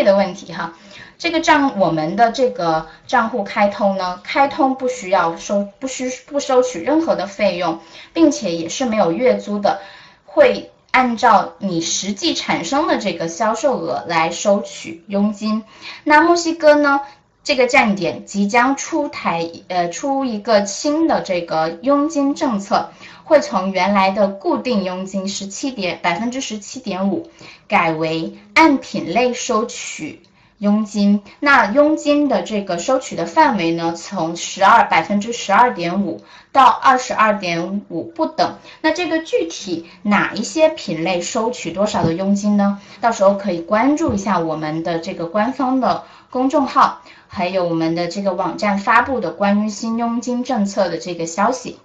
税的问题哈。这个账我们的这个账户开通呢，开通不需要收，不需不收取任何的费用，并且也是没有月租的，会按照你实际产生的这个销售额来收取佣金。那墨西哥呢，这个站点即将出台呃出一个新的这个佣金政策，会从原来的固定佣金十七点百分之十七点五，改为按品类收取。佣金，那佣金的这个收取的范围呢，从十二百分之十二点五到二十二点五不等。那这个具体哪一些品类收取多少的佣金呢？到时候可以关注一下我们的这个官方的公众号，还有我们的这个网站发布的关于新佣金政策的这个消息。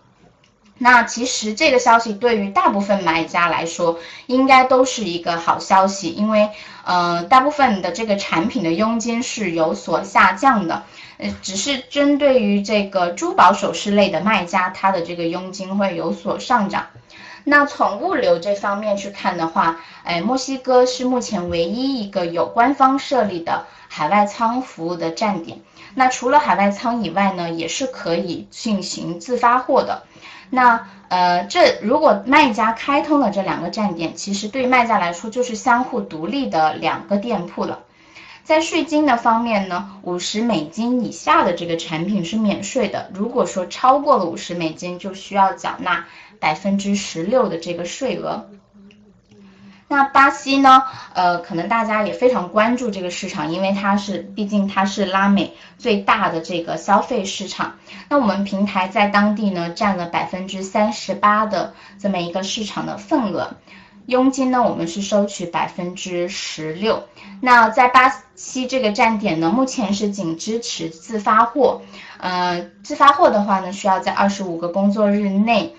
那其实这个消息对于大部分买家来说，应该都是一个好消息，因为，呃，大部分的这个产品的佣金是有所下降的，呃，只是针对于这个珠宝首饰类的卖家，它的这个佣金会有所上涨。那从物流这方面去看的话，哎，墨西哥是目前唯一一个有官方设立的海外仓服务的站点。那除了海外仓以外呢，也是可以进行自发货的。那呃，这如果卖家开通了这两个站点，其实对卖家来说就是相互独立的两个店铺了。在税金的方面呢，五十美金以下的这个产品是免税的，如果说超过了五十美金，就需要缴纳百分之十六的这个税额。那巴西呢？呃，可能大家也非常关注这个市场，因为它是，毕竟它是拉美最大的这个消费市场。那我们平台在当地呢，占了百分之三十八的这么一个市场的份额。佣金呢，我们是收取百分之十六。那在巴西这个站点呢，目前是仅支持自发货。呃，自发货的话呢，需要在二十五个工作日内。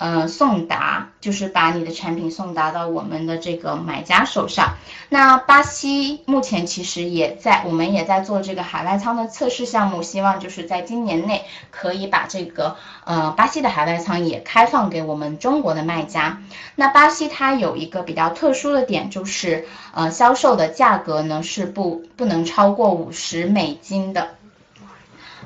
呃，送达就是把你的产品送达到我们的这个买家手上。那巴西目前其实也在，我们也在做这个海外仓的测试项目，希望就是在今年内可以把这个呃巴西的海外仓也开放给我们中国的卖家。那巴西它有一个比较特殊的点，就是呃销售的价格呢是不不能超过五十美金的。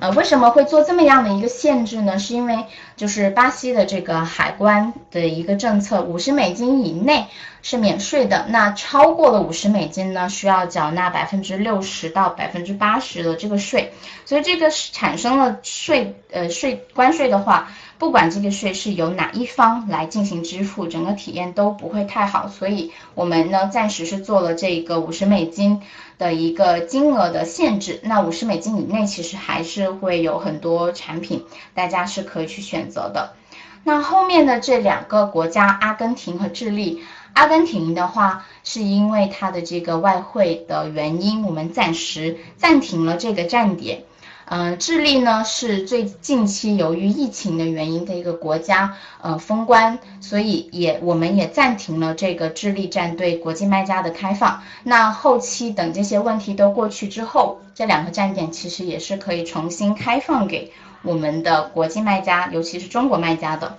呃，为什么会做这么样的一个限制呢？是因为就是巴西的这个海关的一个政策，五十美金以内是免税的，那超过了五十美金呢，需要缴纳百分之六十到百分之八十的这个税，所以这个产生了税呃税关税的话。不管这个税是由哪一方来进行支付，整个体验都不会太好，所以我们呢暂时是做了这个五十美金的一个金额的限制。那五十美金以内其实还是会有很多产品，大家是可以去选择的。那后面的这两个国家，阿根廷和智利，阿根廷的话是因为它的这个外汇的原因，我们暂时暂停了这个站点。嗯，智利呢是最近期由于疫情的原因的一个国家，呃，封关，所以也我们也暂停了这个智利站对国际卖家的开放。那后期等这些问题都过去之后，这两个站点其实也是可以重新开放给我们的国际卖家，尤其是中国卖家的。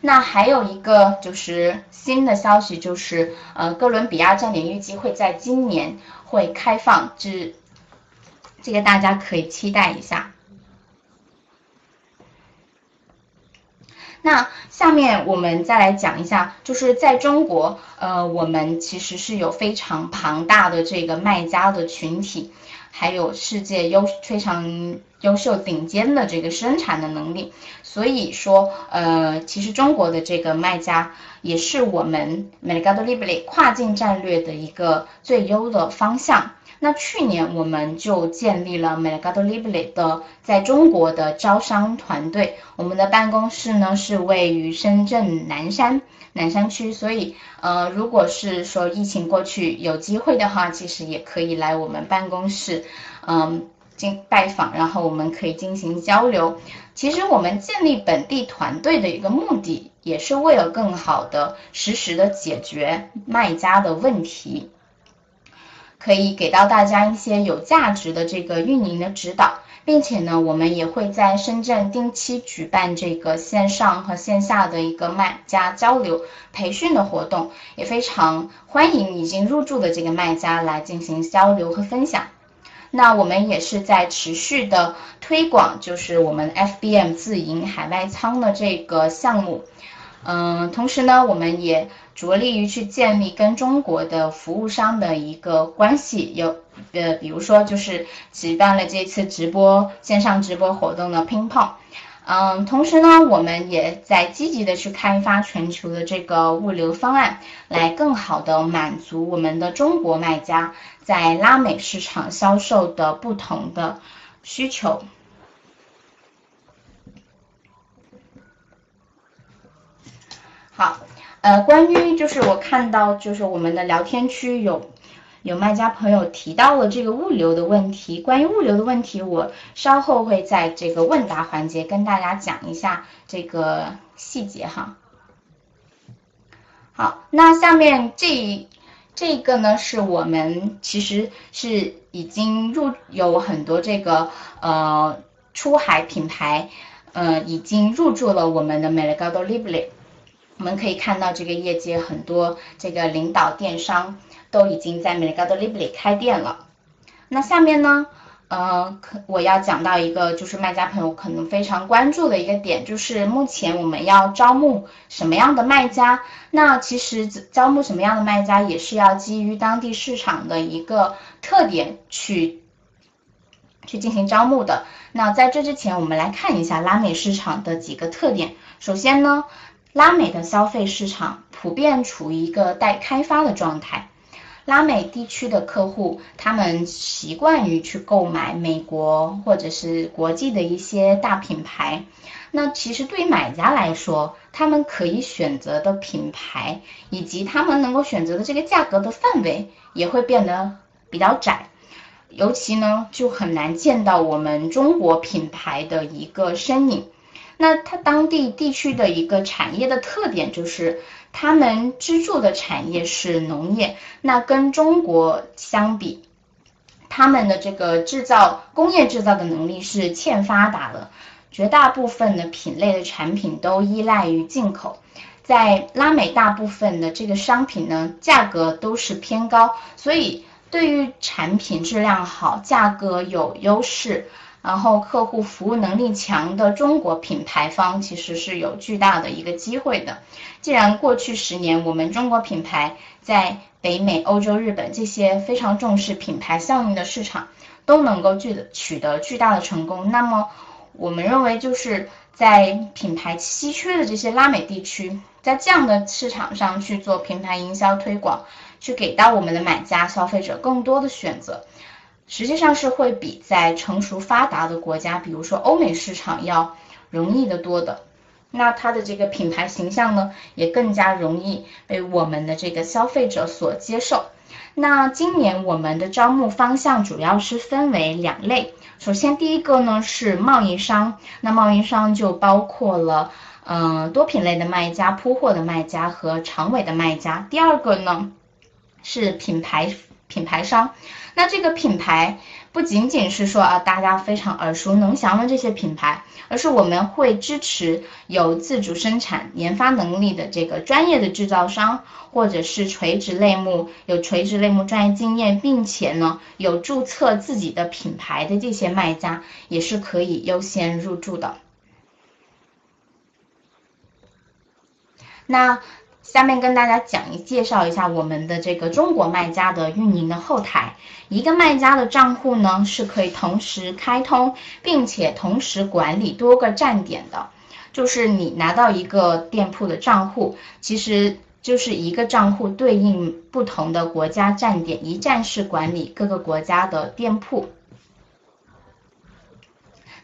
那还有一个就是新的消息，就是呃，哥伦比亚站点预计会在今年会开放至。这个大家可以期待一下。那下面我们再来讲一下，就是在中国，呃，我们其实是有非常庞大的这个卖家的群体，还有世界优非常优秀顶尖的这个生产的能力，所以说，呃，其实中国的这个卖家也是我们 Mercado Libre 跨境战略的一个最优的方向。那去年我们就建立了 Mercado Libre 的在中国的招商团队，我们的办公室呢是位于深圳南山南山区，所以呃，如果是说疫情过去有机会的话，其实也可以来我们办公室，嗯，进拜访，然后我们可以进行交流。其实我们建立本地团队的一个目的，也是为了更好的实时的解决卖家的问题。可以给到大家一些有价值的这个运营的指导，并且呢，我们也会在深圳定期举办这个线上和线下的一个卖家交流培训的活动，也非常欢迎已经入驻的这个卖家来进行交流和分享。那我们也是在持续的推广，就是我们 FBM 自营海外仓的这个项目。嗯，同时呢，我们也着力于去建立跟中国的服务商的一个关系，有呃，比如说就是举办了这次直播线上直播活动的乒乓，嗯，同时呢，我们也在积极的去开发全球的这个物流方案，来更好的满足我们的中国卖家在拉美市场销售的不同的需求。好，呃，关于就是我看到就是我们的聊天区有有卖家朋友提到了这个物流的问题，关于物流的问题，我稍后会在这个问答环节跟大家讲一下这个细节哈。好，那下面这这个呢是我们其实是已经入有很多这个呃出海品牌呃已经入驻了我们的 Mercado Libre。我们可以看到，这个业界很多这个领导电商都已经在 Mercado Libre 开店了。那下面呢，呃，可我要讲到一个，就是卖家朋友可能非常关注的一个点，就是目前我们要招募什么样的卖家？那其实招募什么样的卖家，也是要基于当地市场的一个特点去去进行招募的。那在这之前，我们来看一下拉美市场的几个特点。首先呢。拉美的消费市场普遍处于一个待开发的状态。拉美地区的客户，他们习惯于去购买美国或者是国际的一些大品牌。那其实对于买家来说，他们可以选择的品牌以及他们能够选择的这个价格的范围也会变得比较窄。尤其呢，就很难见到我们中国品牌的一个身影。那它当地地区的一个产业的特点就是，他们支柱的产业是农业。那跟中国相比，他们的这个制造工业制造的能力是欠发达的，绝大部分的品类的产品都依赖于进口。在拉美，大部分的这个商品呢，价格都是偏高，所以对于产品质量好、价格有优势。然后，客户服务能力强的中国品牌方其实是有巨大的一个机会的。既然过去十年我们中国品牌在北美、欧洲、日本这些非常重视品牌效应的市场都能够取得取得巨大的成功，那么我们认为就是在品牌稀缺的这些拉美地区，在这样的市场上去做品牌营销推广，去给到我们的买家消费者更多的选择。实际上是会比在成熟发达的国家，比如说欧美市场要容易的多的。那它的这个品牌形象呢，也更加容易被我们的这个消费者所接受。那今年我们的招募方向主要是分为两类。首先第一个呢是贸易商，那贸易商就包括了嗯多品类的卖家、铺货的卖家和长尾的卖家。第二个呢是品牌。品牌商，那这个品牌不仅仅是说啊，大家非常耳熟能详的这些品牌，而是我们会支持有自主生产研发能力的这个专业的制造商，或者是垂直类目有垂直类目专业经验，并且呢有注册自己的品牌的这些卖家，也是可以优先入驻的。那。下面跟大家讲一介绍一下我们的这个中国卖家的运营的后台。一个卖家的账户呢是可以同时开通，并且同时管理多个站点的。就是你拿到一个店铺的账户，其实就是一个账户对应不同的国家站点，一站式管理各个国家的店铺。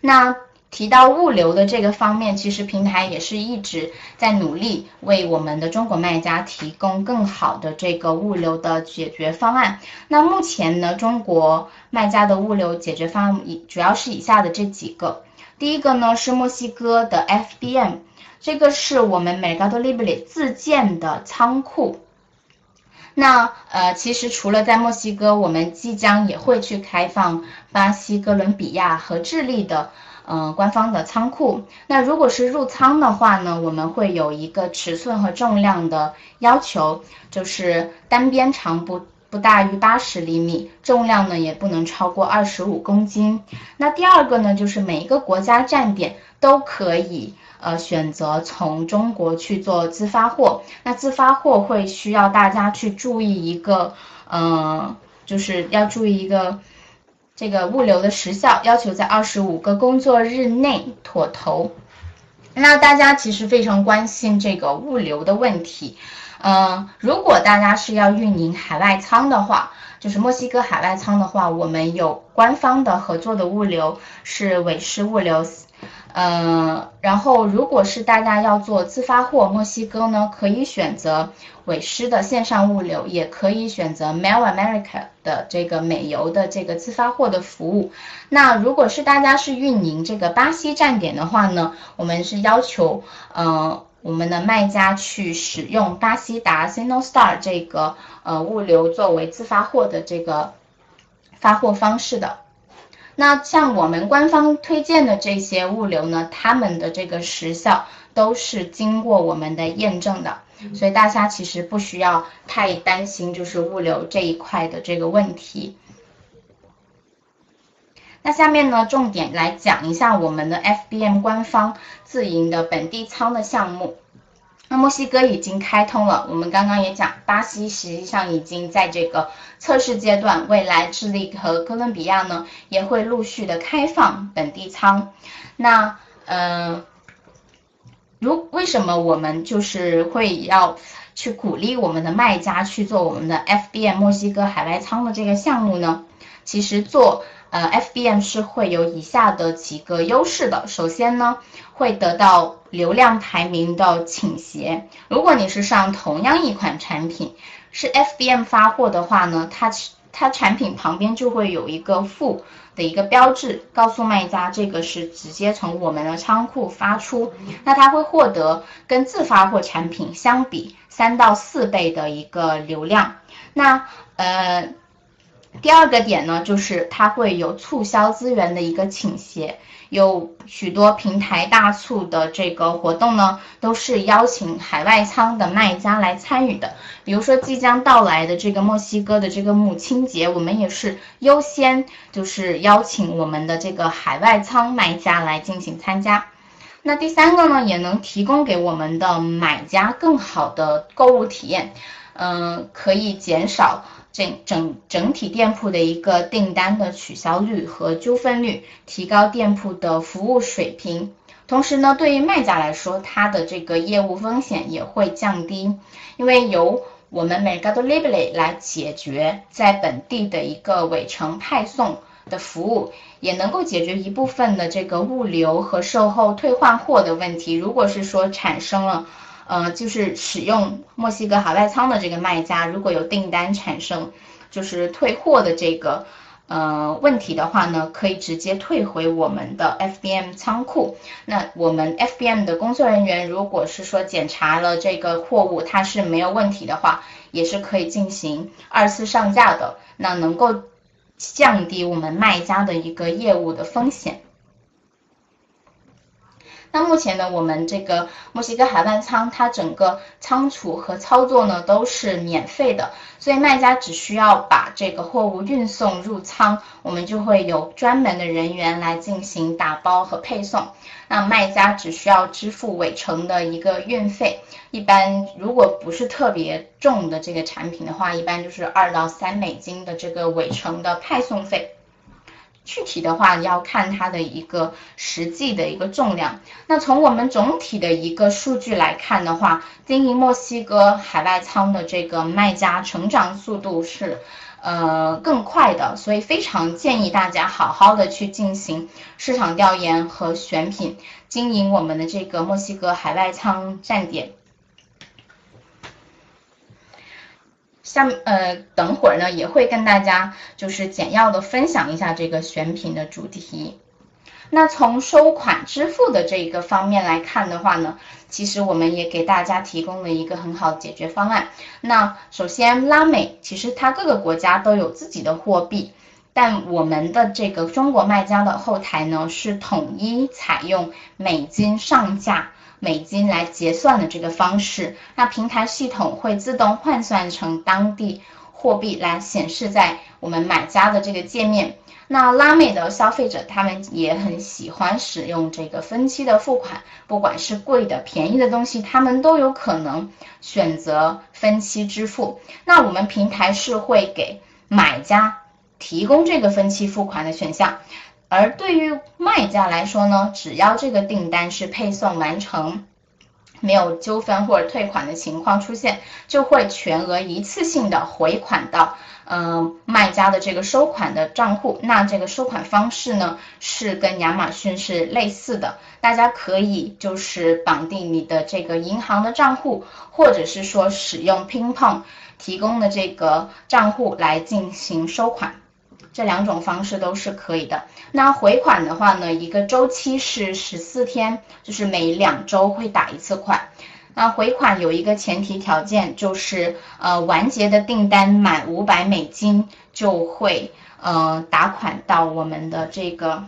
那。提到物流的这个方面，其实平台也是一直在努力为我们的中国卖家提供更好的这个物流的解决方案。那目前呢，中国卖家的物流解决方案以主要是以下的这几个。第一个呢是墨西哥的 FBM，这个是我们 Mercado Libre 自建的仓库。那呃，其实除了在墨西哥，我们即将也会去开放巴西、哥伦比亚和智利的呃官方的仓库。那如果是入仓的话呢，我们会有一个尺寸和重量的要求，就是单边长不不大于八十厘米，重量呢也不能超过二十五公斤。那第二个呢，就是每一个国家站点都可以。呃，选择从中国去做自发货，那自发货会需要大家去注意一个，嗯，就是要注意一个这个物流的时效，要求在二十五个工作日内妥投。那大家其实非常关心这个物流的问题，嗯，如果大家是要运营海外仓的话，就是墨西哥海外仓的话，我们有官方的合作的物流是伟狮物流。嗯，然后如果是大家要做自发货，墨西哥呢可以选择伟狮的线上物流，也可以选择 Mail America 的这个美邮的这个自发货的服务。那如果是大家是运营这个巴西站点的话呢，我们是要求，嗯，我们的卖家去使用巴西达 Sinostar 这个呃物流作为自发货的这个发货方式的。那像我们官方推荐的这些物流呢，他们的这个时效都是经过我们的验证的，所以大家其实不需要太担心，就是物流这一块的这个问题。那下面呢，重点来讲一下我们的 FBM 官方自营的本地仓的项目。那墨西哥已经开通了，我们刚刚也讲，巴西实际上已经在这个测试阶段，未来智利和哥伦比亚呢也会陆续的开放本地仓。那嗯，如为什么我们就是会要去鼓励我们的卖家去做我们的 FBM 墨西哥海外仓的这个项目呢？其实做呃 FBM 是会有以下的几个优势的，首先呢。会得到流量排名的倾斜。如果你是上同样一款产品，是 FBM 发货的话呢，它它产品旁边就会有一个负的一个标志，告诉卖家这个是直接从我们的仓库发出，那它会获得跟自发货产品相比三到四倍的一个流量。那呃，第二个点呢，就是它会有促销资源的一个倾斜。有许多平台大促的这个活动呢，都是邀请海外仓的卖家来参与的。比如说即将到来的这个墨西哥的这个母亲节，我们也是优先就是邀请我们的这个海外仓卖家来进行参加。那第三个呢，也能提供给我们的买家更好的购物体验，嗯，可以减少。整整整体店铺的一个订单的取消率和纠纷率，提高店铺的服务水平。同时呢，对于卖家来说，他的这个业务风险也会降低，因为由我们 Mercado Libre 来解决在本地的一个尾程派送的服务，也能够解决一部分的这个物流和售后退换货的问题。如果是说产生了。呃，就是使用墨西哥海外仓的这个卖家，如果有订单产生就是退货的这个呃问题的话呢，可以直接退回我们的 FBM 仓库。那我们 FBM 的工作人员如果是说检查了这个货物它是没有问题的话，也是可以进行二次上架的，那能够降低我们卖家的一个业务的风险。那目前呢，我们这个墨西哥海外仓，它整个仓储和操作呢都是免费的，所以卖家只需要把这个货物运送入仓，我们就会有专门的人员来进行打包和配送。那卖家只需要支付尾程的一个运费，一般如果不是特别重的这个产品的话，一般就是二到三美金的这个尾程的派送费。具体的话要看它的一个实际的一个重量。那从我们总体的一个数据来看的话，经营墨西哥海外仓的这个卖家成长速度是呃更快的，所以非常建议大家好好的去进行市场调研和选品，经营我们的这个墨西哥海外仓站点。像呃，等会儿呢也会跟大家就是简要的分享一下这个选品的主题。那从收款支付的这一个方面来看的话呢，其实我们也给大家提供了一个很好的解决方案。那首先，拉美其实它各个国家都有自己的货币，但我们的这个中国卖家的后台呢是统一采用美金上架、美金来结算的这个方式。那平台系统会自动换算成当地货币来显示在我们买家的这个界面。那拉美的消费者他们也很喜欢使用这个分期的付款，不管是贵的、便宜的东西，他们都有可能选择分期支付。那我们平台是会给买家提供这个分期付款的选项，而对于卖家来说呢，只要这个订单是配送完成。没有纠纷或者退款的情况出现，就会全额一次性的回款到嗯卖家的这个收款的账户。那这个收款方式呢是跟亚马逊是类似的，大家可以就是绑定你的这个银行的账户，或者是说使用 PingPong 提供的这个账户来进行收款。这两种方式都是可以的。那回款的话呢，一个周期是十四天，就是每两周会打一次款。那回款有一个前提条件，就是呃完结的订单满五百美金就会呃打款到我们的这个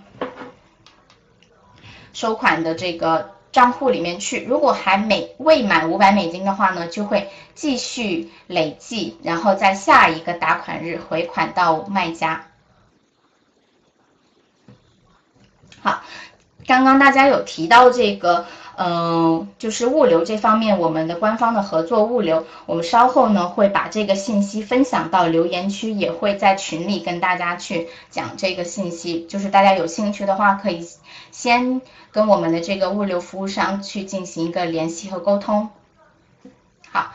收款的这个账户里面去。如果还没未满五百美金的话呢，就会继续累计，然后在下一个打款日回款到卖家。好，刚刚大家有提到这个，嗯，就是物流这方面，我们的官方的合作物流，我们稍后呢会把这个信息分享到留言区，也会在群里跟大家去讲这个信息。就是大家有兴趣的话，可以先跟我们的这个物流服务商去进行一个联系和沟通。好。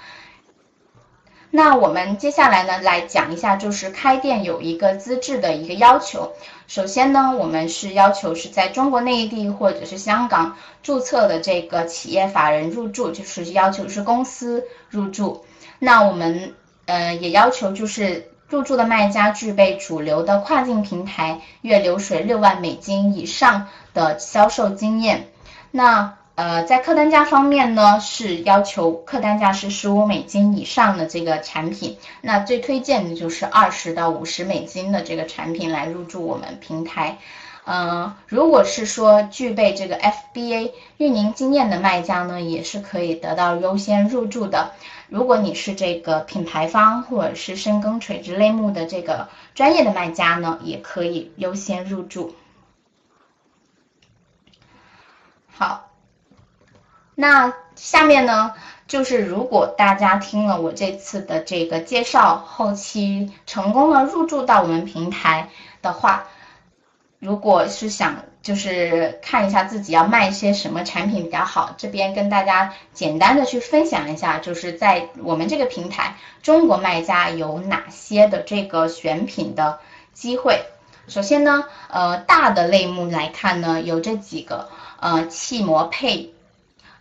那我们接下来呢，来讲一下，就是开店有一个资质的一个要求。首先呢，我们是要求是在中国内地或者是香港注册的这个企业法人入驻，就是要求是公司入驻。那我们呃也要求就是入驻的卖家具备主流的跨境平台月流水六万美金以上的销售经验。那呃，在客单价方面呢，是要求客单价是十五美金以上的这个产品，那最推荐的就是二十到五十美金的这个产品来入驻我们平台。嗯，如果是说具备这个 FBA 运营经验的卖家呢，也是可以得到优先入驻的。如果你是这个品牌方或者是深耕垂直类目的这个专业的卖家呢，也可以优先入驻。好。那下面呢，就是如果大家听了我这次的这个介绍，后期成功的入驻到我们平台的话，如果是想就是看一下自己要卖一些什么产品比较好，这边跟大家简单的去分享一下，就是在我们这个平台，中国卖家有哪些的这个选品的机会。首先呢，呃，大的类目来看呢，有这几个，呃，汽模配。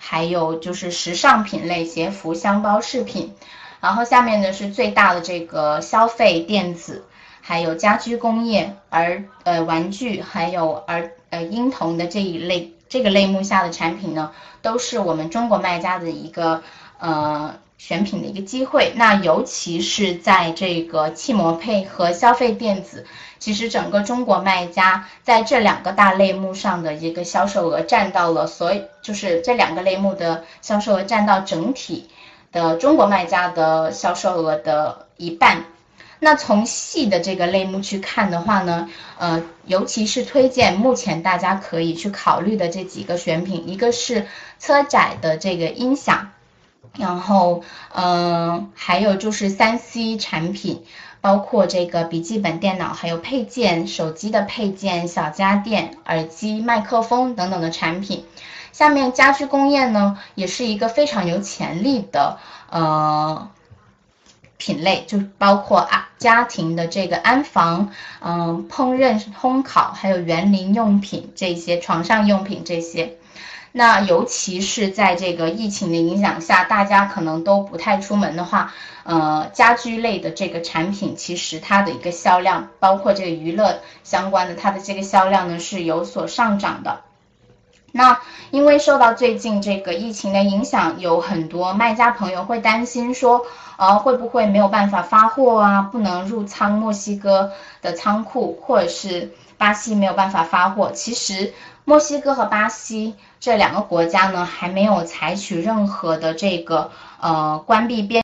还有就是时尚品类、鞋服、箱包饰品，然后下面呢是最大的这个消费电子，还有家居工业、而呃玩具，还有儿呃婴童的这一类这个类目下的产品呢，都是我们中国卖家的一个呃。选品的一个机会，那尤其是在这个汽摩配和消费电子，其实整个中国卖家在这两个大类目上的一个销售额占到了，所以就是这两个类目的销售额占到整体的中国卖家的销售额的一半。那从细的这个类目去看的话呢，呃，尤其是推荐目前大家可以去考虑的这几个选品，一个是车载的这个音响。然后，嗯，还有就是三 C 产品，包括这个笔记本电脑，还有配件、手机的配件、小家电、耳机、麦克风等等的产品。下面家居工业呢，也是一个非常有潜力的呃品类，就包括啊家庭的这个安防，嗯，烹饪、烘烤，还有园林用品这些，床上用品这些。那尤其是在这个疫情的影响下，大家可能都不太出门的话，呃，家居类的这个产品，其实它的一个销量，包括这个娱乐相关的，它的这个销量呢是有所上涨的。那因为受到最近这个疫情的影响，有很多卖家朋友会担心说，呃，会不会没有办法发货啊？不能入仓墨西哥的仓库，或者是巴西没有办法发货。其实墨西哥和巴西。这两个国家呢，还没有采取任何的这个呃关闭边。